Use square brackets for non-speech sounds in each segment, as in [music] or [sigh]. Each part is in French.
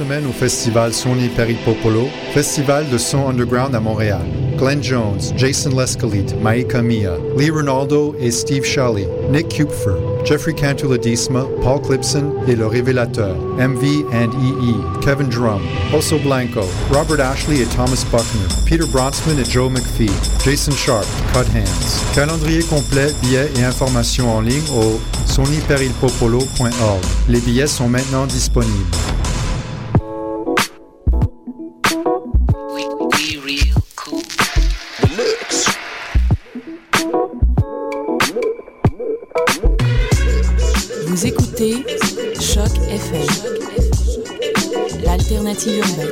Semaine au festival Sony Peripopolo, festival de son underground à Montréal. Glenn Jones, Jason Lescalite, Maika Mia, Lee Ronaldo et Steve Shelley, Nick Kupfer, Jeffrey Cantuladisma, Paul Clipson et Le Révélateur, MV and EE, Kevin Drum, Oso Blanco, Robert Ashley et Thomas Buckner, Peter Bronsman et Joe McPhee, Jason Sharp, Cut Hands. Calendrier complet, billets et informations en ligne au sonyperilpopolo.org. Les billets sont maintenant disponibles. City urbaine.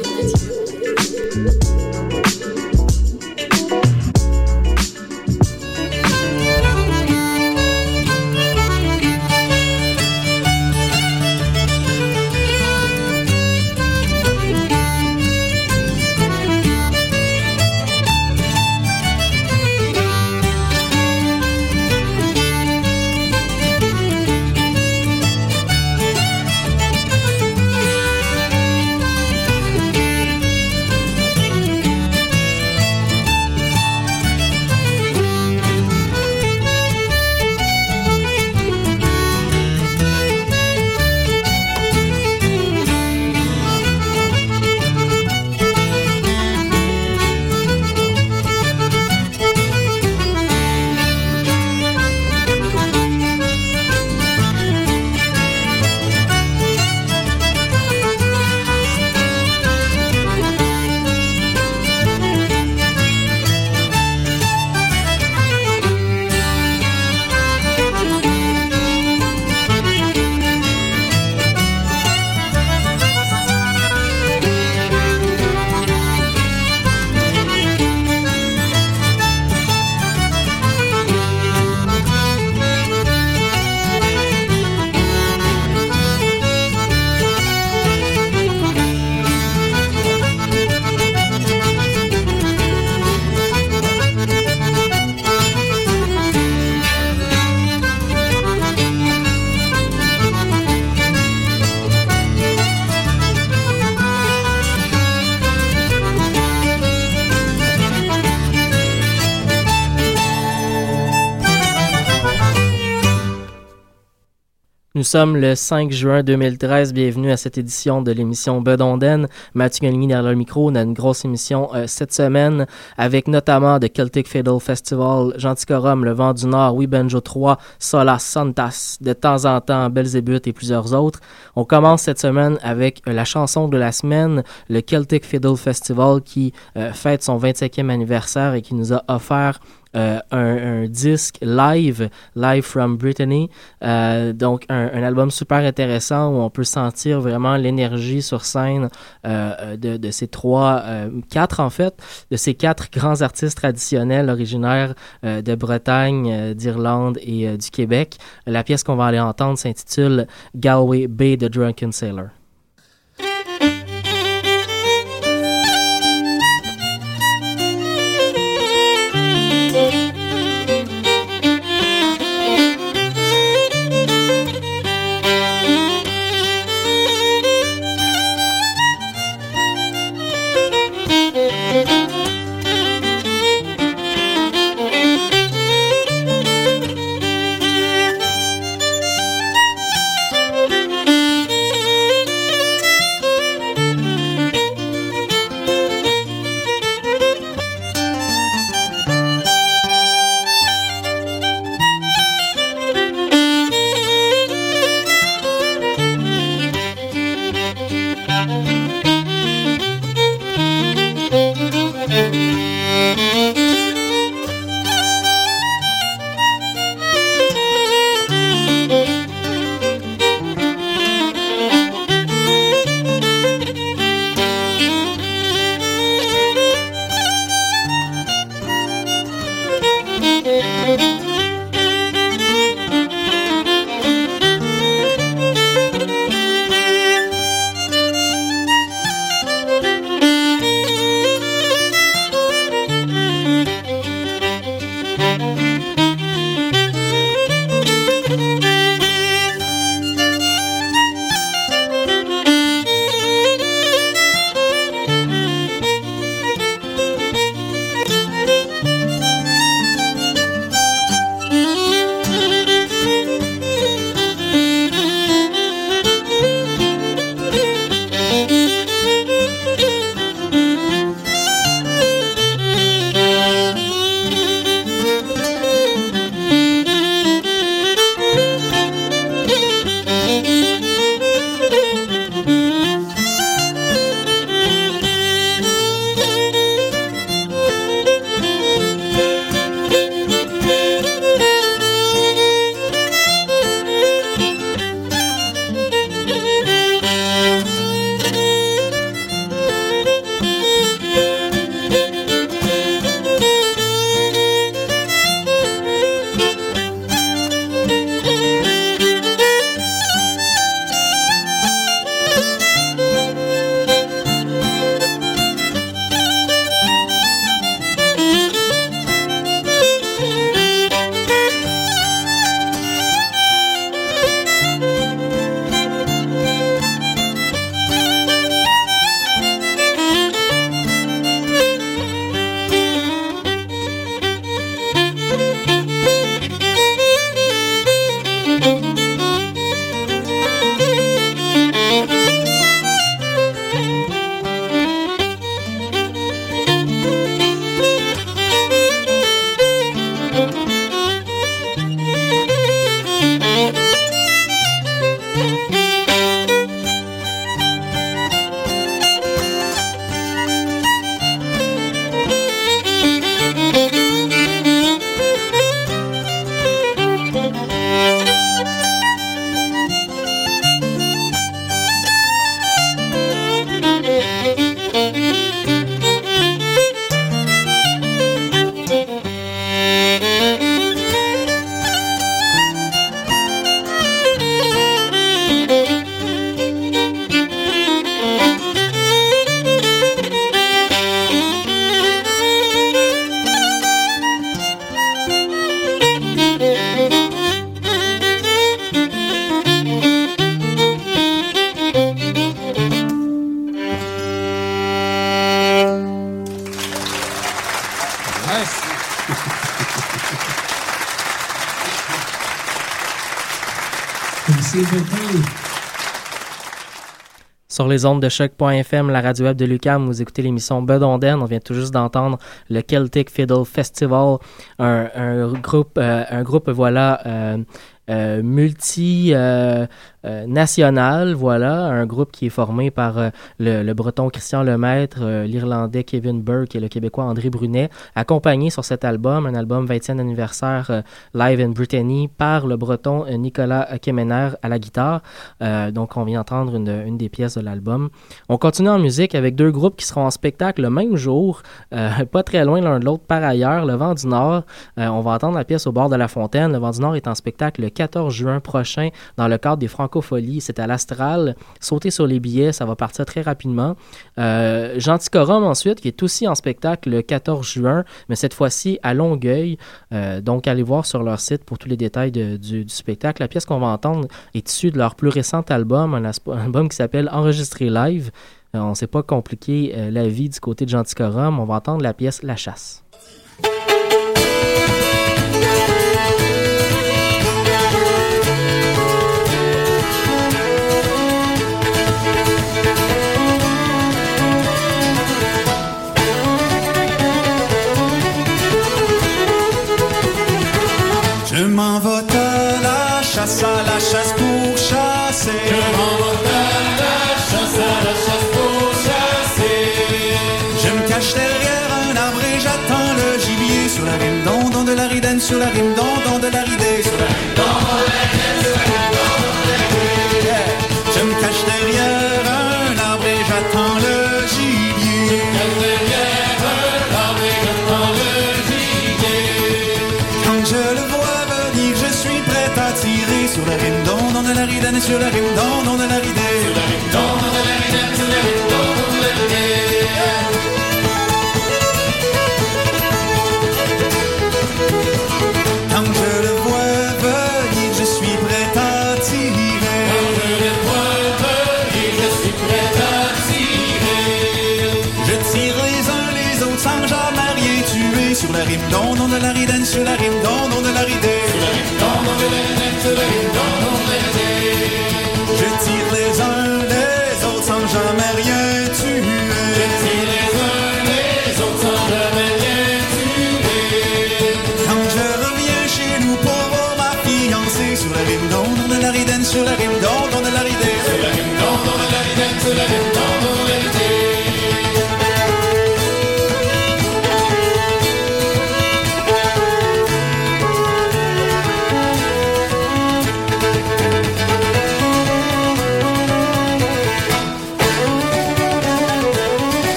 Sommes le 5 juin 2013. Bienvenue à cette édition de l'émission Bedonden. Mathieu Galigny derrière le micro. On a une grosse émission euh, cette semaine avec notamment The Celtic Fiddle Festival, Genticorum, Le Vent du Nord, Oui Benjo 3, Solas Santas, de temps en temps Belzébuth et plusieurs autres. On commence cette semaine avec euh, la chanson de la semaine, le Celtic Fiddle Festival qui euh, fête son 25e anniversaire et qui nous a offert euh, un, disque live, live from Brittany. Euh, donc, un, album super intéressant où on peut sentir vraiment l'énergie sur scène euh, de, de, ces trois, quatre en fait, de ces quatre grands artistes traditionnels originaires de Bretagne, d'Irlande et du Québec. La pièce qu'on va aller entendre s'intitule Galway Bay the Drunken Sailor. Sur les ondes de choc.fm, la radio web de Lucam, vous écoutez l'émission Bedonden. On vient tout juste d'entendre le Celtic Fiddle Festival, un, groupe, euh, un voilà, euh, euh, multi euh, national, voilà, un groupe qui est formé par le, breton Christian Lemaître, l'Irlandais Kevin Burke et le Québécois André Brunet, accompagné sur cet album, un album 20e anniversaire Live in Brittany par le breton Nicolas Kemener à la guitare. donc on vient entendre une, une des pièces de l'album. On continue en musique avec deux groupes qui seront en spectacle le même jour, [laughs] pas très loin l'un de l'autre par ailleurs, le Vent du Nord. on va entendre la pièce au bord de la fontaine. Le Vent du Nord est en spectacle le 14 juin prochain dans le cadre des C'est à l'Astral. Sautez sur les billets, ça va partir très rapidement. Euh, Genticorum ensuite, qui est aussi en spectacle le 14 juin, mais cette fois-ci à Longueuil. Euh, donc allez voir sur leur site pour tous les détails du, spectacle. La pièce qu'on va entendre est issue de leur plus récent album, un, album qui s'appelle Enregistré live. Euh, on ne s'est pas compliqué la vie du côté de Genticorum. On va entendre la pièce La chasse. M'en sur la de la ridée. Sur la rime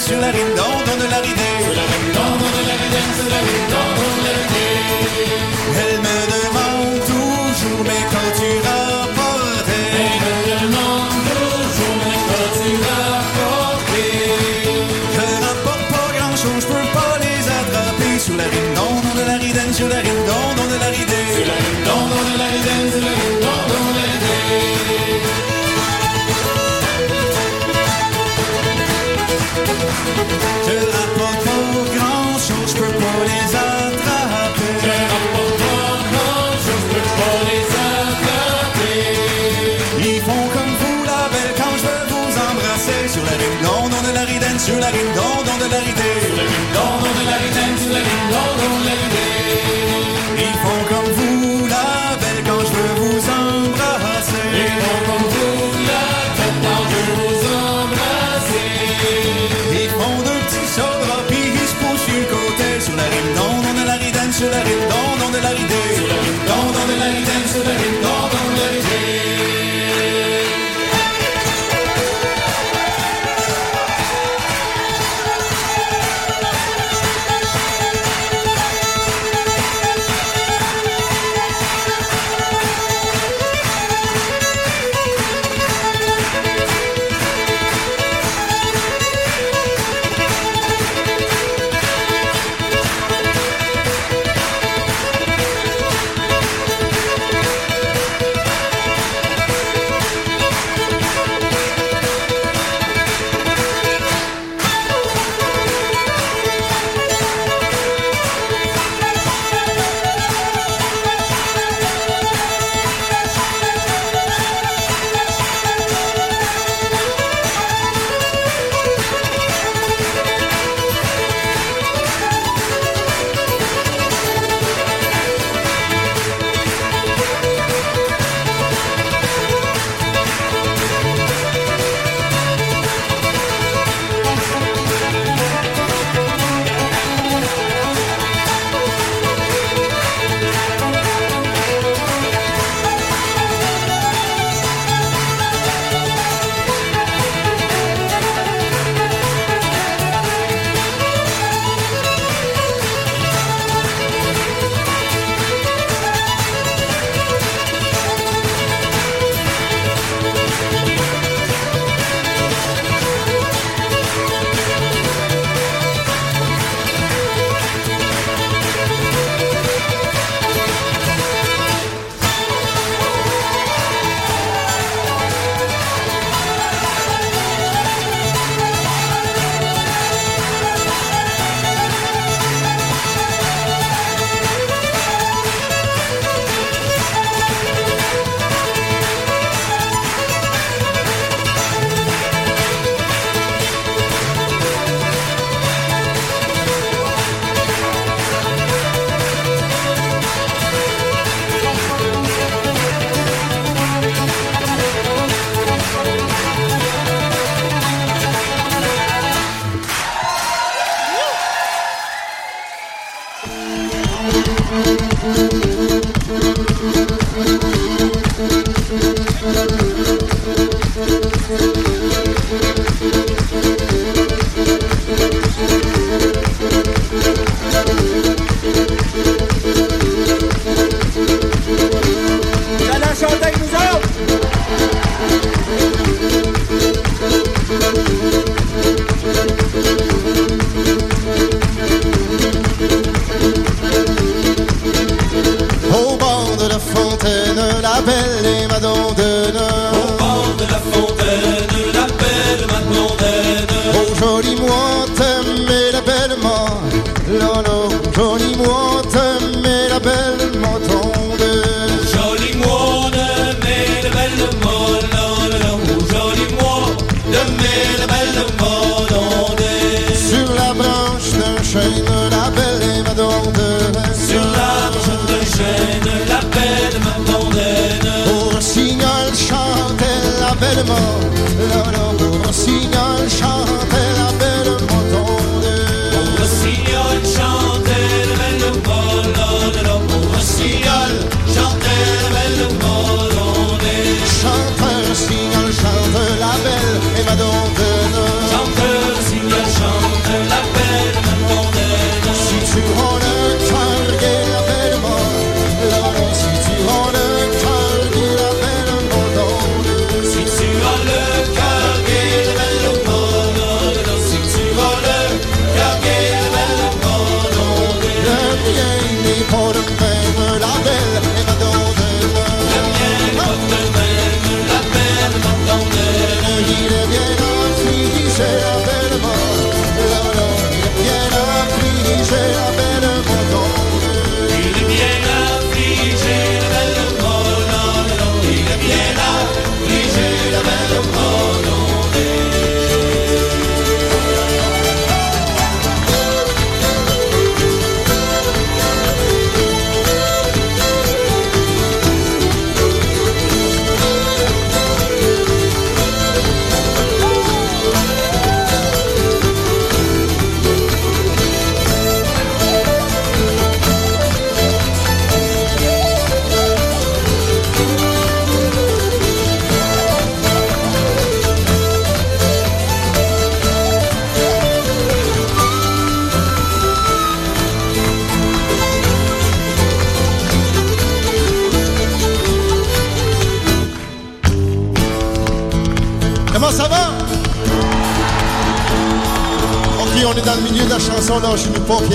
sur la rime d'on, de la ridée. Sur la rime d'on, de la d'on, de la.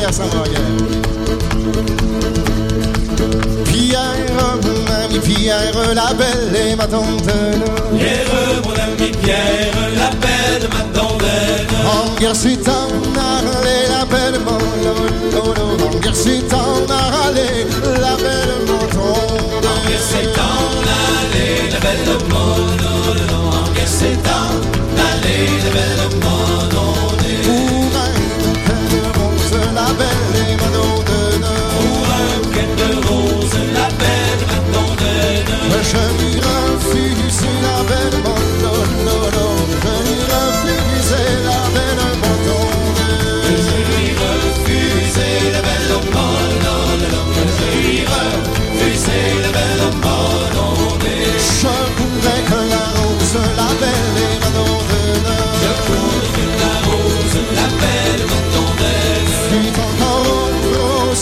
Je suis pas Pierre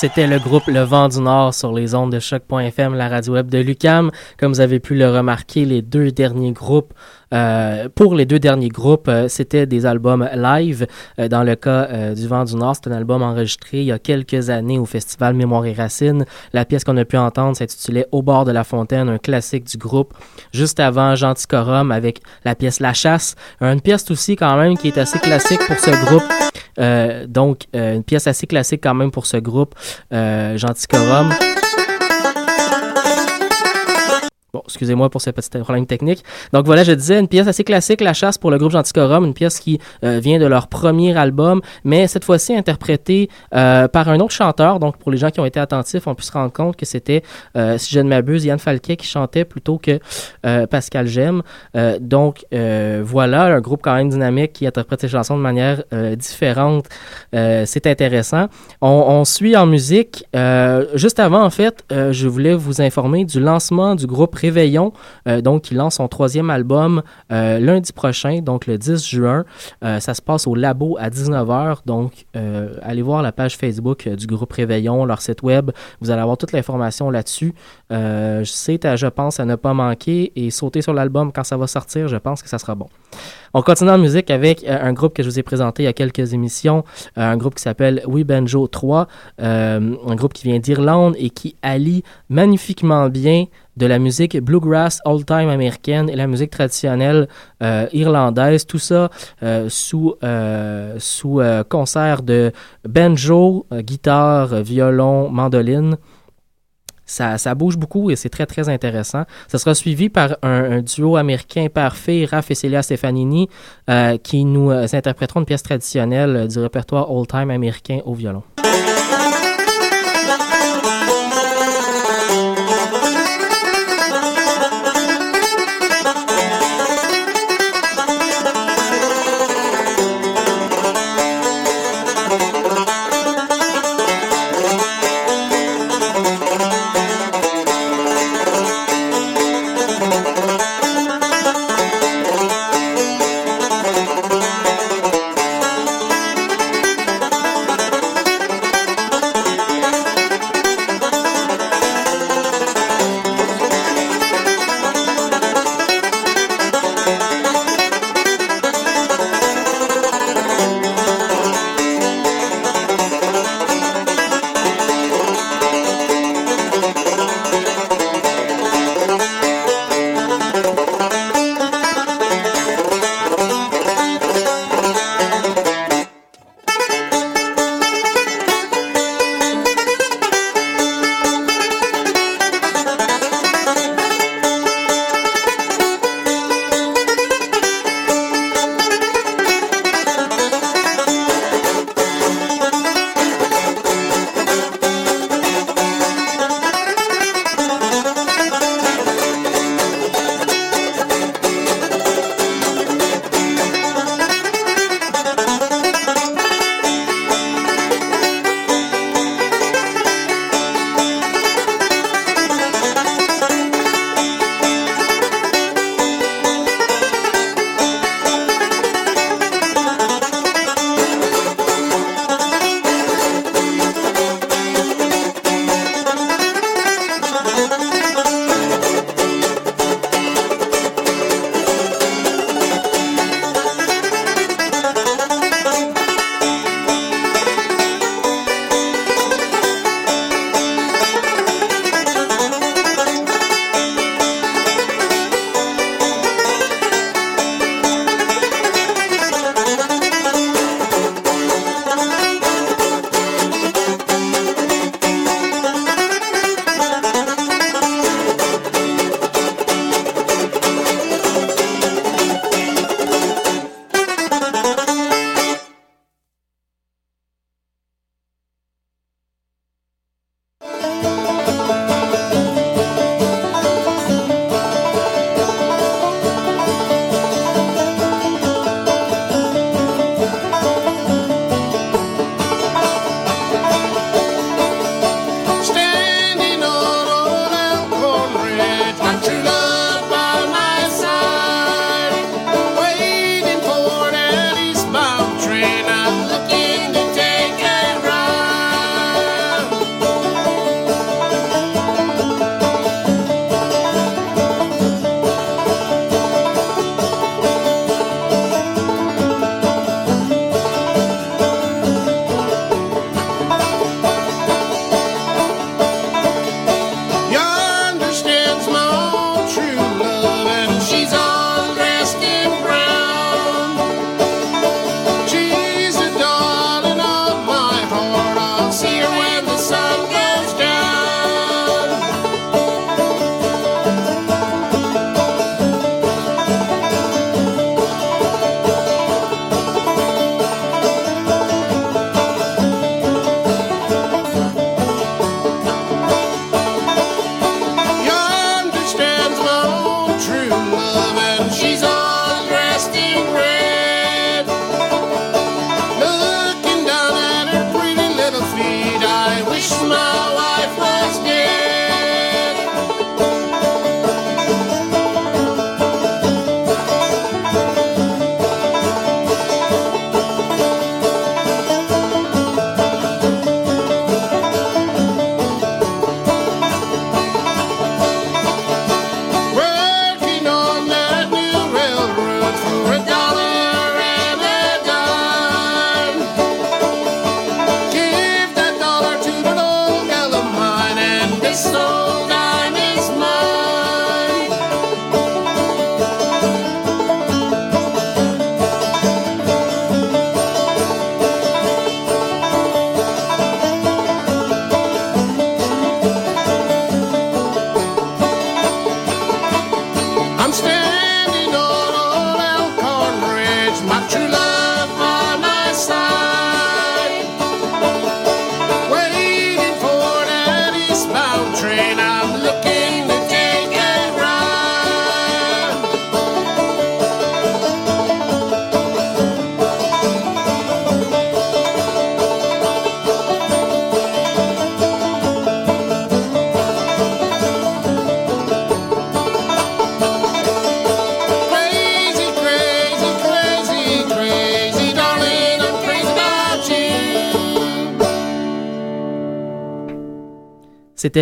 C'était le groupe Le Vent du Nord sur les ondes de choc.fm, la radio web de Lucam. Comme vous avez pu le remarquer, les deux derniers groupes euh, pour les deux derniers groupes, euh, c'était des albums live. Euh, dans le cas du Vent du Nord, c'est un album enregistré il y a quelques années au Festival Mémoire et Racines. La pièce qu'on a pu entendre s'intitulait Au bord de la fontaine, un classique du groupe. Juste avant Genticorum avec la pièce La Chasse, une pièce aussi quand même qui est assez classique pour ce groupe. Donc, une pièce assez classique quand même pour ce groupe, Genticorum. Bon, excusez-moi pour ce petit problème technique. Donc voilà, je disais une pièce assez classique, La chasse pour le groupe Genticorum, une pièce qui euh, vient de leur premier album, mais cette fois-ci interprétée euh, par un autre chanteur. Donc pour les gens qui ont été attentifs, on peut se rendre compte que c'était, euh, si je ne m'abuse, Yann Falquet qui chantait plutôt que Pascal Gem. Euh, donc voilà, un groupe quand même dynamique qui interprète ses chansons de manière différente. C'est intéressant. On, on suit en musique. Juste avant, en fait, je voulais vous informer du lancement du groupe Réveillon, euh, donc qui lance son troisième album euh, lundi prochain, donc le 10 juin. Euh, ça se passe au labo à 19h, donc allez voir la page Facebook du groupe Réveillon, leur site web. Vous allez avoir toute l'information là-dessus. C'est, à, je pense, à ne pas manquer et sauter sur l'album quand ça va sortir, je pense que ça sera bon. On continue en musique avec un groupe que je vous ai présenté il y a quelques émissions, un groupe qui s'appelle We Banjo 3, euh, un groupe qui vient d'Irlande et qui allie magnifiquement bien de la musique bluegrass old-time américaine et la musique traditionnelle euh, irlandaise, tout ça euh, sous, euh, sous euh, concert de banjo, guitare, violon, mandoline. Ça, ça bouge beaucoup et c'est très, très intéressant. Ça sera suivi par un, un duo américain parfait, Raph et Celia Stefanini, euh, qui nous interpréteront une pièce traditionnelle du répertoire old-time américain au violon.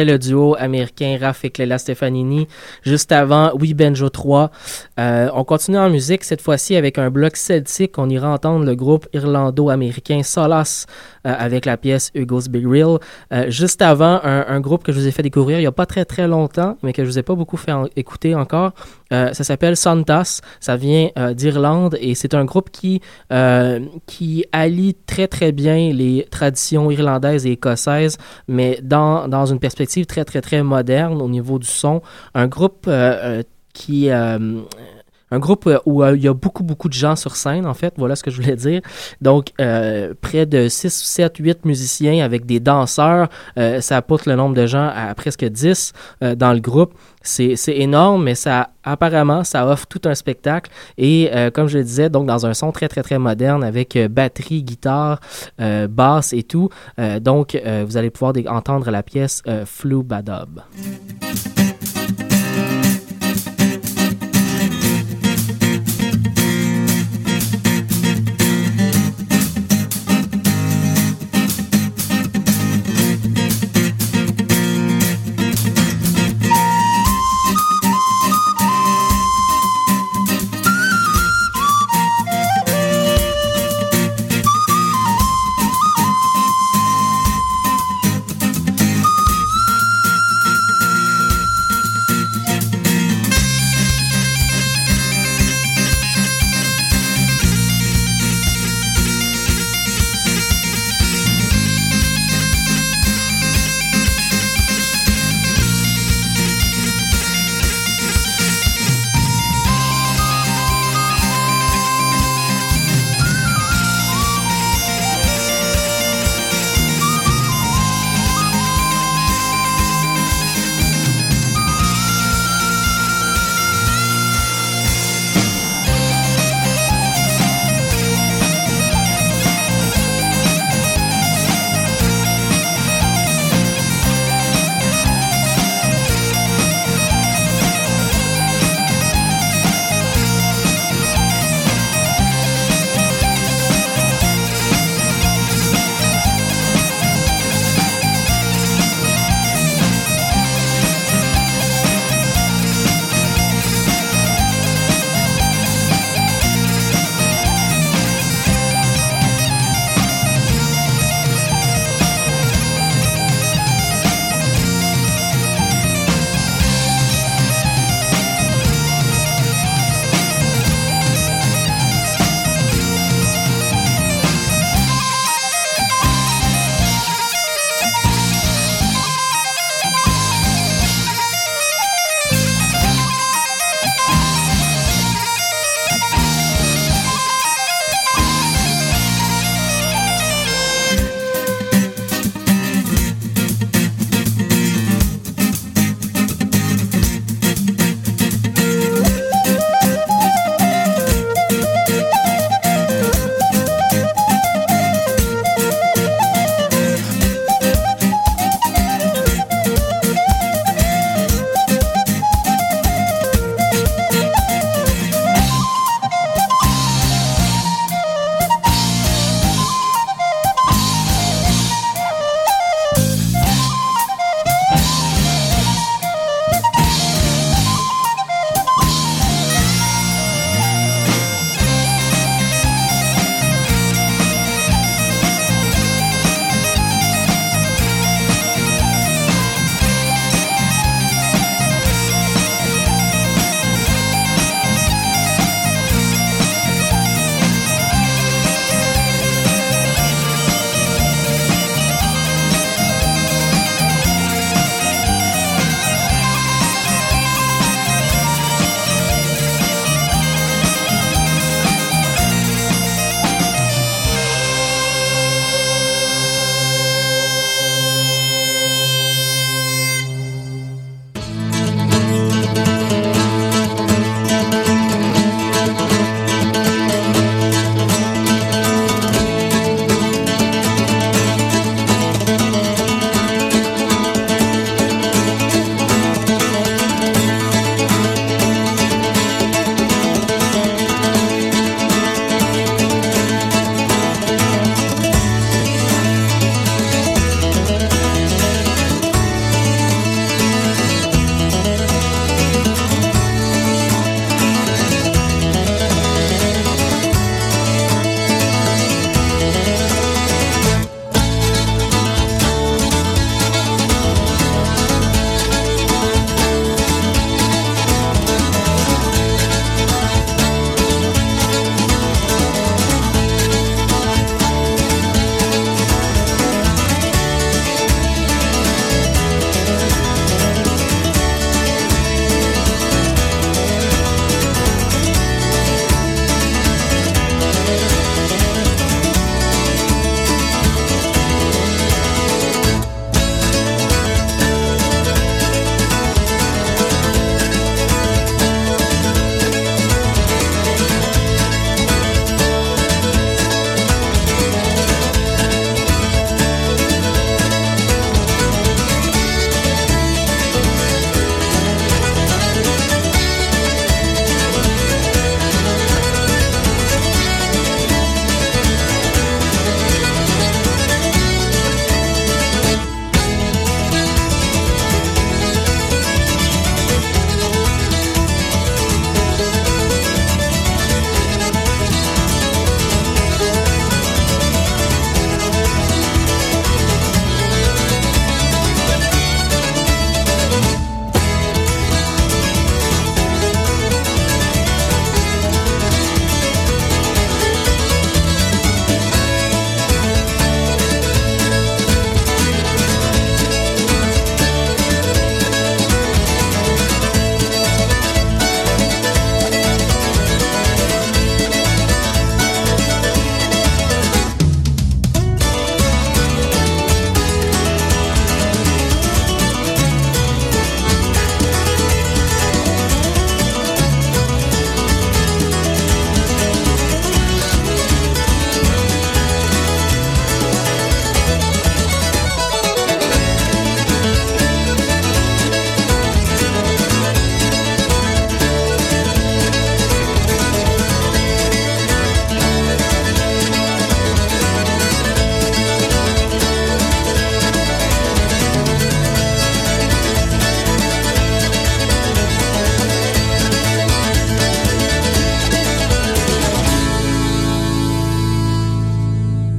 Le duo américain Raph et Cléla Stefanini. Juste avant, Oui Benjo 3. Euh, on continue en musique, cette fois-ci avec un bloc celtique. On ira entendre le groupe irlando-américain Solas euh, avec la pièce Hugo's Big Reel. Euh, juste avant, un, groupe que je vous ai fait découvrir il n'y a pas très très longtemps, mais que je vous ai pas beaucoup fait écouter encore. Euh, ça s'appelle Santas. Ça vient euh, d'Irlande et c'est un groupe qui, euh, qui allie très très bien les traditions irlandaises et écossaises, mais dans, dans une perspective très très très moderne au niveau du son. Un groupe euh, euh, qui... euh, un groupe euh, où euh, il y a beaucoup, beaucoup de gens sur scène, en fait. Voilà ce que je voulais dire. Donc, euh, près de 6, 7, 8 musiciens avec des danseurs. Ça porte le nombre de gens à presque 10 euh, dans le groupe. C'est énorme, mais ça, apparemment, ça offre tout un spectacle. Et comme je le disais, donc dans un son très, très, très moderne avec batterie, guitare, basse et tout. Donc, vous allez pouvoir entendre la pièce Flou Badob.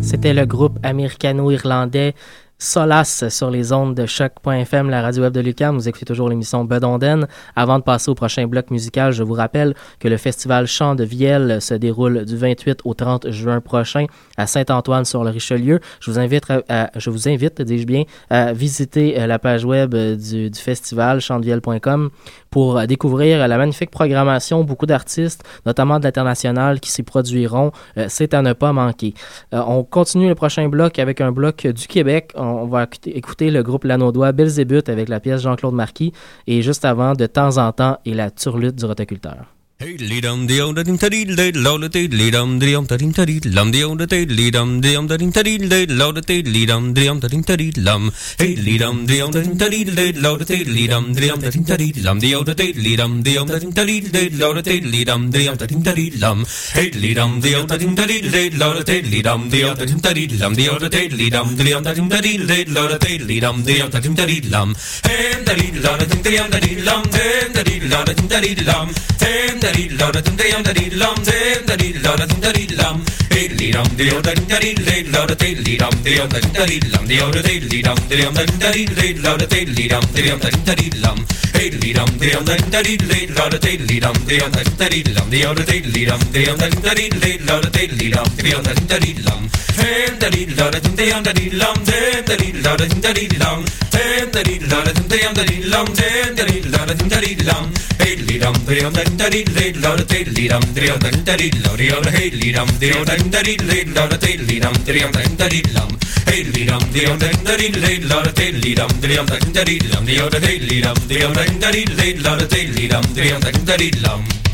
C'était le groupe américano-irlandais Solace sur les ondes de choc.fm, la radio web de Lucam. Vous écoutez toujours l'émission Bedonden. Avant de passer au prochain bloc musical, je vous rappelle que le festival Chant de Vielle se déroule du 28 au 30 juin prochain à Saint-Antoine sur le Richelieu. Je vous invite, à, je vous invite, dis-je bien, à visiter euh, la page web euh, du, du festival chantdevielle.com pour euh, découvrir la magnifique programmation, beaucoup d'artistes, notamment de l'international, qui s'y produiront. C'est à ne pas manquer. On continue le prochain bloc avec un bloc du Québec. On va écouter, le groupe Lanaudois Belzébuth avec la pièce Jean-Claude Marquis et juste avant, de temps en temps, et la turlute du rotoculteur. Hey, lead on the on the tin tadi, lay low the tail, lead on the on the tin tadi, lum the on the tail, lead on the on the tin tadi, lay low the tail, lead on the on the tin tadi, lum. Hey, lead on the on the tin tadi, lay low the tail, lead on the on the tin tadi, lum the on the tail, lead on the on the tin tadi, lay low the tail, lead on the on the tin tadi, lum. Hey, lead on the on the tin tadi, lay low the tail, lead on the on the tin tadi, lum the on the tail, lead on the on the tin tadi, lay low the tail, lead on the on the tin tadi, lum. Hey, the lead on the tin tadi, lum, the lead on the tin tadi, lum, the da dee diddle on a diddle dum drill dun da diddle on a diddle dum drill dun da diddle on a diddle dum drill dun da diddle diddle dum drill dun da diddle on a diddle dum drill dun da diddle on a diddle dum drill dun da diddle on a diddle dum drill dun da diddle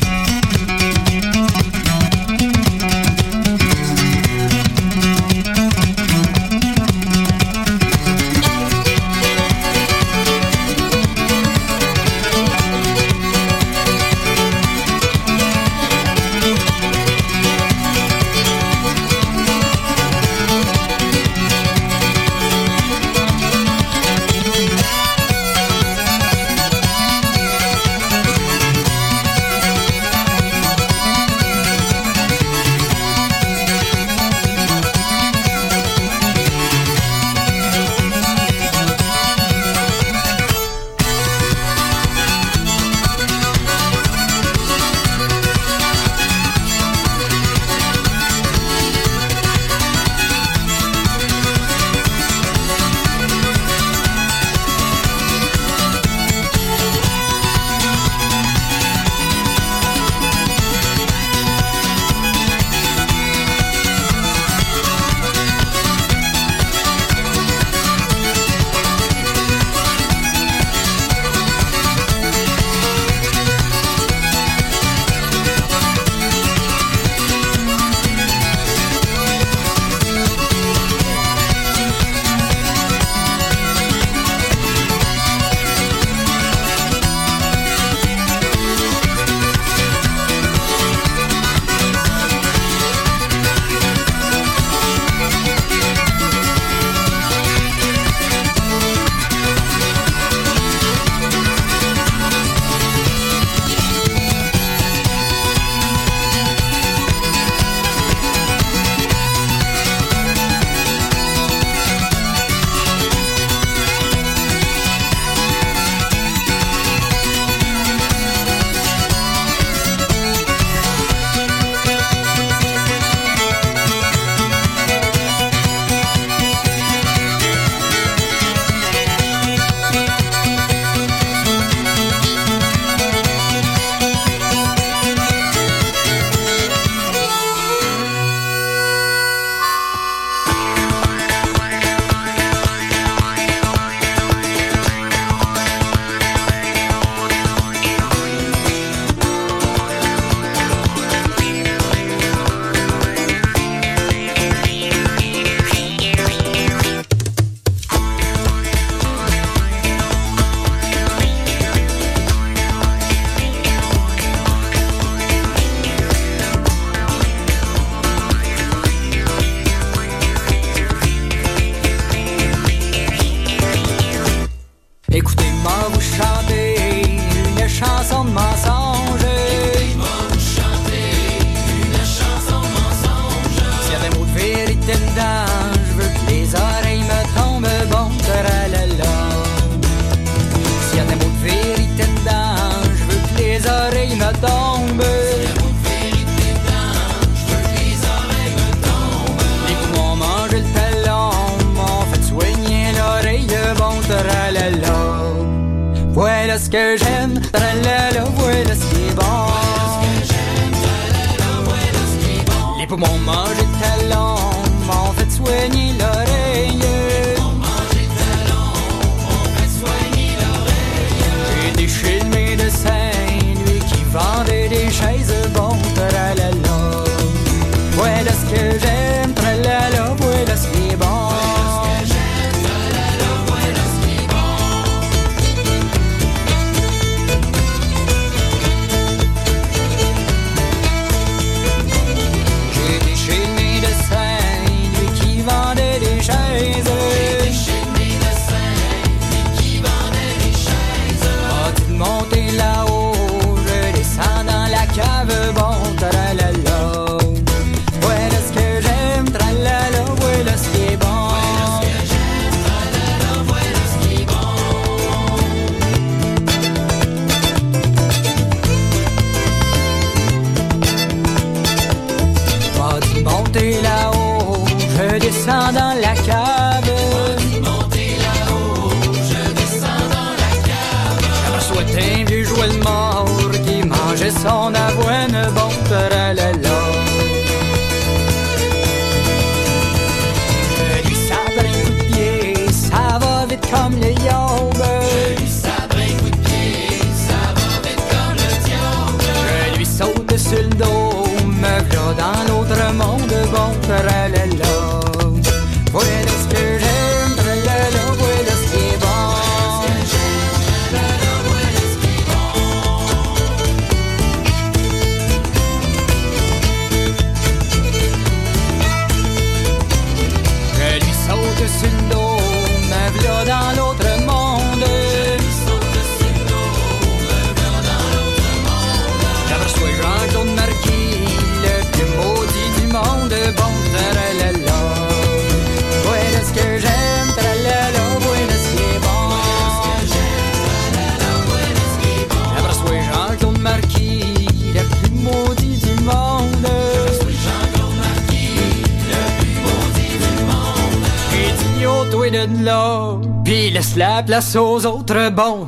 laisse la place aux autres bons.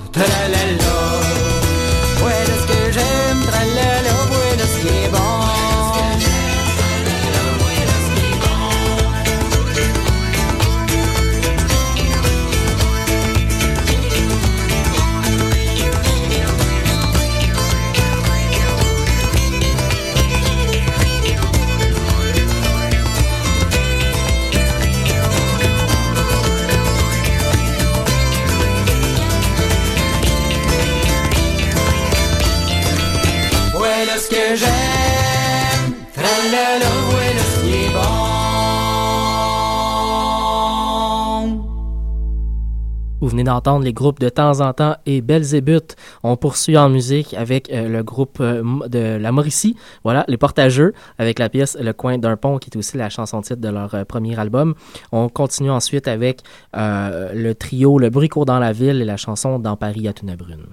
Vous venez d'entendre les groupes de temps en temps et Belzébuth. On poursuit en musique avec euh, le groupe euh, de la Mauricie, voilà, les Portageux, avec la pièce Le coin d'un pont, qui est aussi la chanson titre de leur euh, premier album. On continue ensuite avec le trio Le bruit court dans la ville et la chanson Dans Paris à Tunabrune.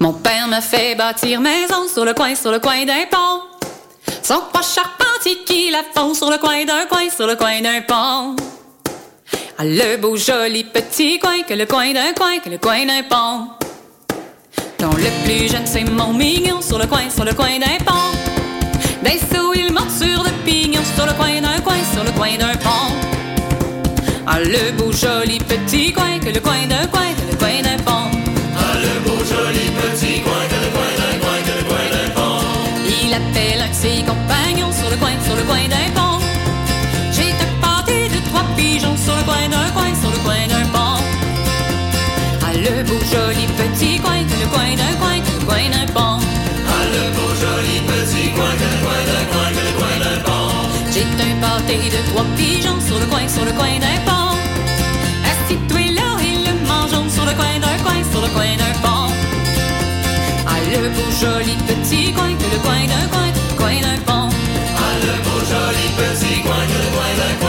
Mon père m'a fait bâtir maison sur le coin, sur le coin d'un pont. Son pas charpentier qui la font sur le coin d'un coin, sur le coin d'un pont. Ah, le beau joli petit coin, que le coin d'un coin, que le coin d'un pont. Dont le plus jeune c'est mon mignon, sur le coin, sur le coin d'un pont. D'un saut il monte sur le pignon, sur le coin d'un coin, sur le coin d'un pont. Ah, le beau joli petit coin, que le coin d'un coin, trois pigeons sur le coin, sur le coin d'un pont. Assis-toi là et le mangeons sur le coin d'un coin, sur le coin d'un pont. Ah, le beau joli petit coin, que le coin d'un coin, coin d'un pont. Ah, le beau joli petit coin, que le coin d'un coin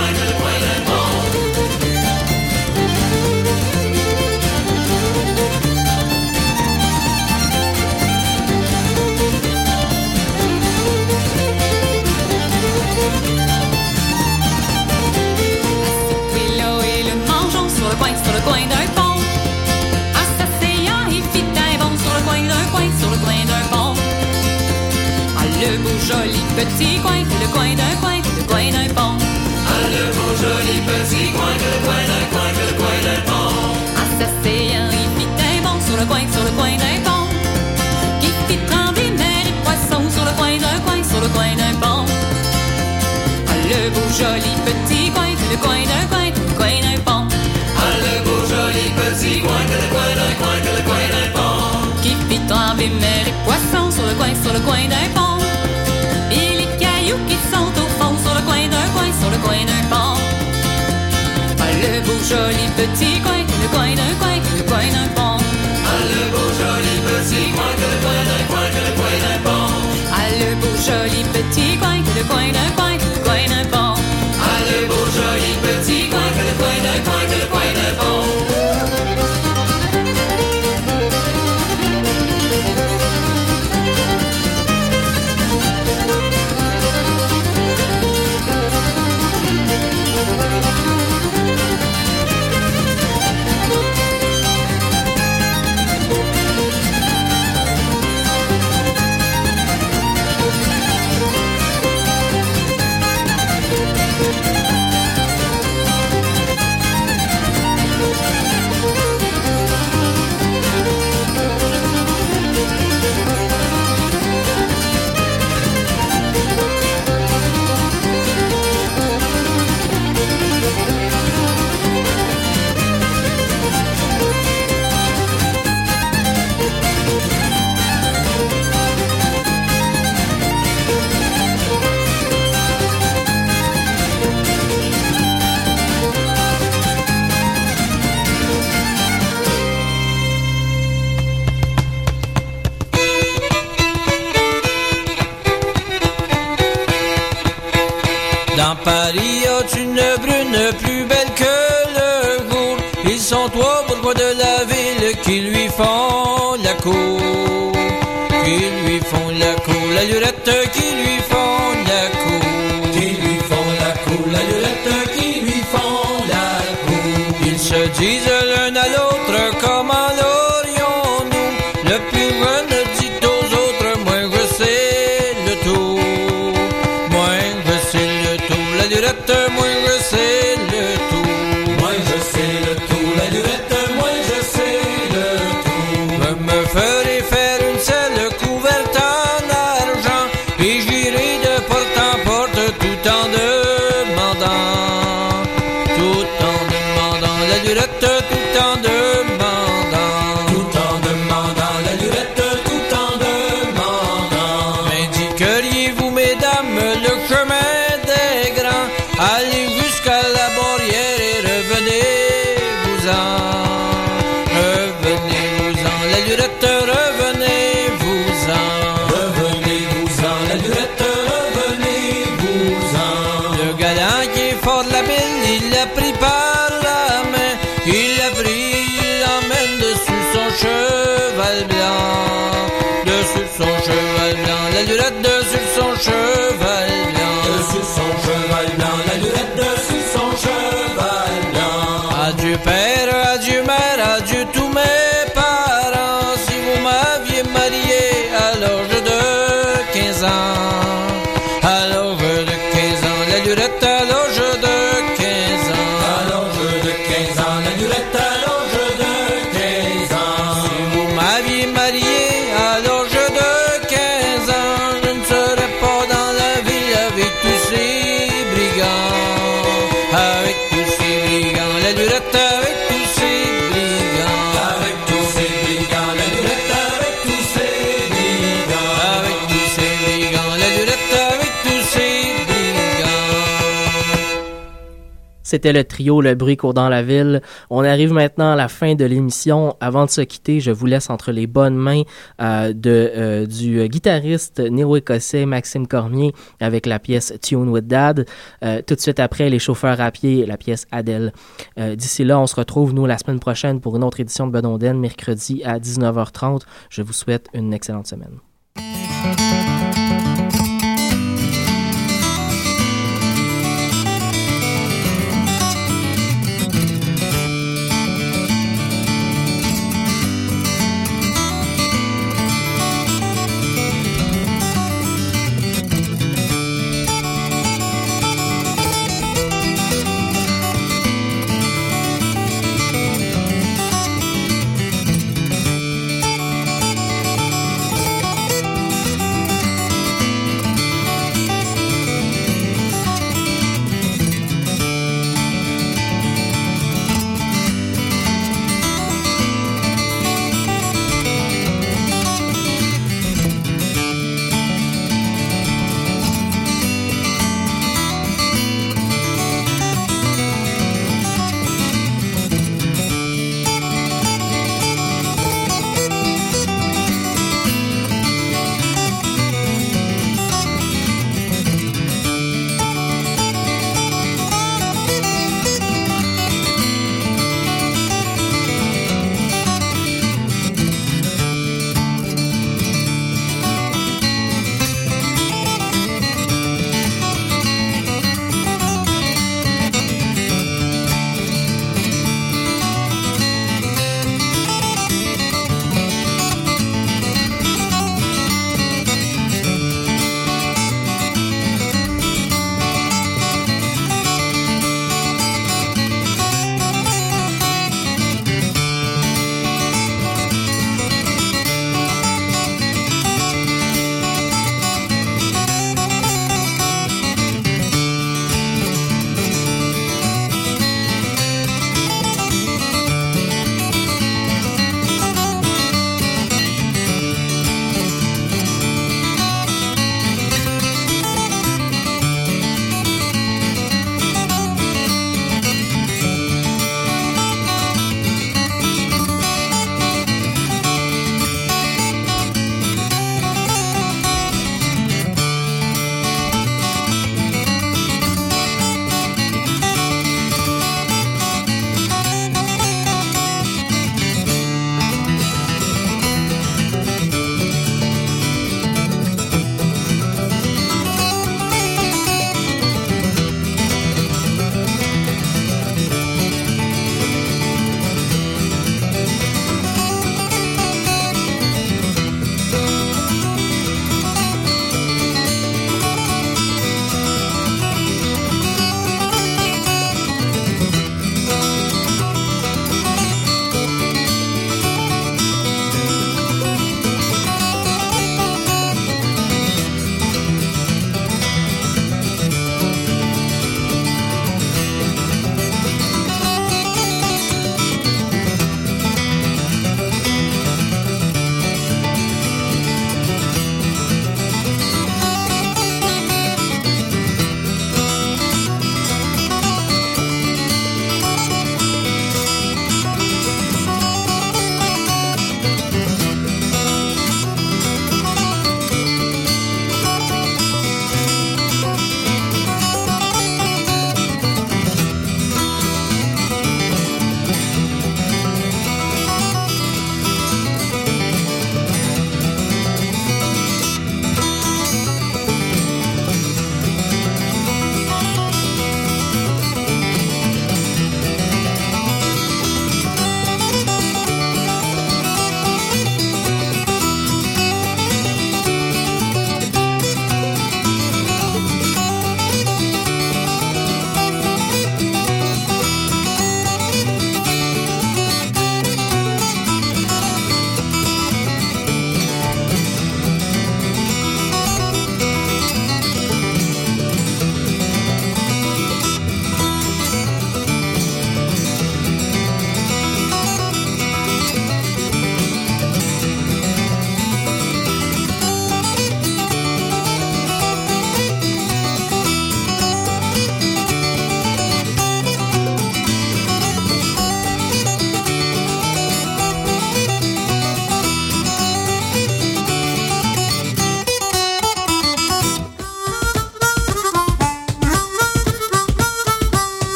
le coin d'un pont. En il fit un sur le coin d'un coin, sur le coin d'un pont. Ah, le beau joli petit coin, le coin d'un coin, le coin d'un pont. Ah, le beau joli petit coin, le coin d'un coin, le coin d'un pont. En s'asseyant, il fit un sur le coin, sur le coin d'un pont. Qui fit trembler mer et poisson sur le coin d'un coin, sur le coin d'un pont. Ah, le beau joli petit coin, le coin d'un coin. Fit trembler mer et poisson sur le coin, sur le coin d'un pont. Et les cailloux qui sont au fond sur le coin d'un coin, sur le coin d'un pont. Ah, le beau joli petit coin, que le coin d'un coin, que le coin d'un pont. Ah, le beau joli petit coin, que le coin d'un coin, que le coin d'un pont. Ah, le beau joli petit coin, que le coin d'un coin, C'était le trio Le Bruit court dans la ville. On arrive maintenant à la fin de l'émission. Avant de se quitter, je vous laisse entre les bonnes mains euh, de, euh, du guitariste néo-écossais Maxime Cormier avec la pièce Tune with Dad. Euh, tout de suite après, les chauffeurs à pied, la pièce Adèle. D'ici là, on se retrouve, nous, la semaine prochaine pour une autre édition de Bedonden, mercredi à 19h30. Je vous souhaite une excellente semaine.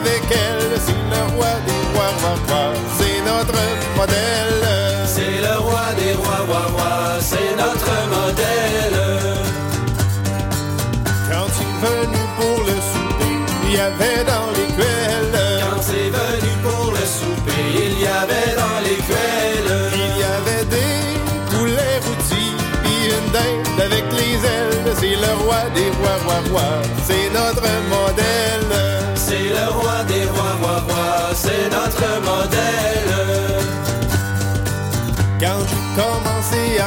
Avec elle. C'est le roi des rois, roi, roi,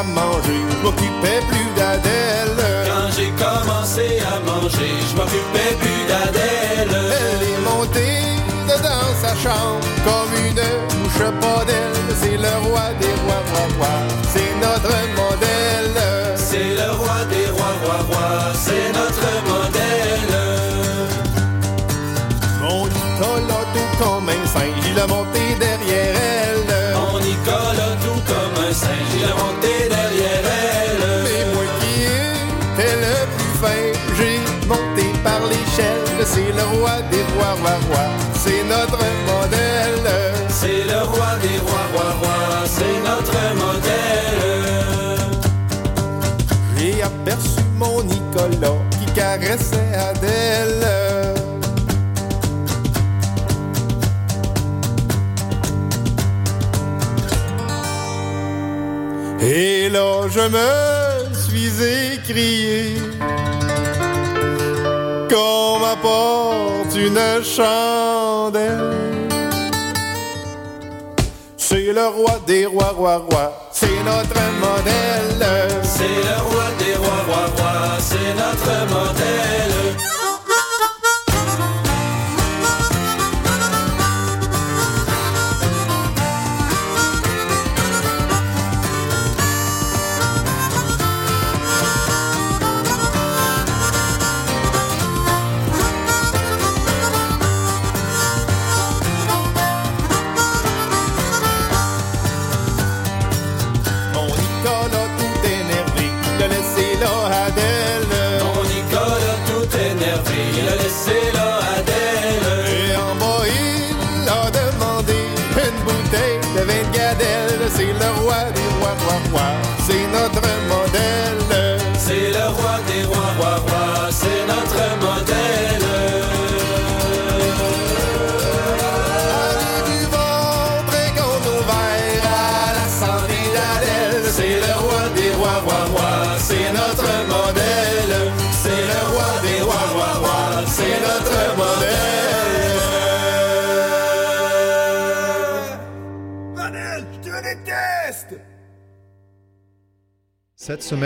à manger, je m'occupais plus d'Adèle. Quand j'ai commencé à manger, je m'occupais plus d'Adèle. Elle est montée dedans sa chambre comme une mouche pas d'elle. C'est le roi des je me suis écrié qu'on m'apporte une chandelle. C'est le roi des rois, roi, roi, c'est notre modèle. C'est le roi des rois, roi, roi, c'est notre modèle.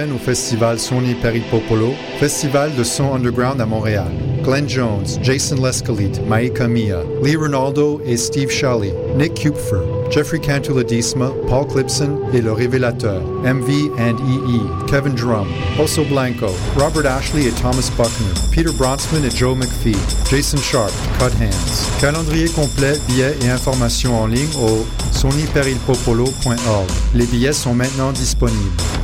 Au festival Sony Peripopolo, festival de son underground à Montréal. Glenn Jones, Jason Lescalite, Maika Mia, Lee Ronaldo et Steve Shelley, Nick Kupfer, Jeffrey Cantuladisma, Paul Clipson et Le Révélateur, MV and EE, Kevin Drum, Oso Blanco, Robert Ashley et Thomas Buckner, Peter Bronsman et Joe McPhee, Jason Sharp, Cut Hands. Calendrier complet, billets et informations en ligne au sonyperilpopolo.org. Les billets sont maintenant disponibles.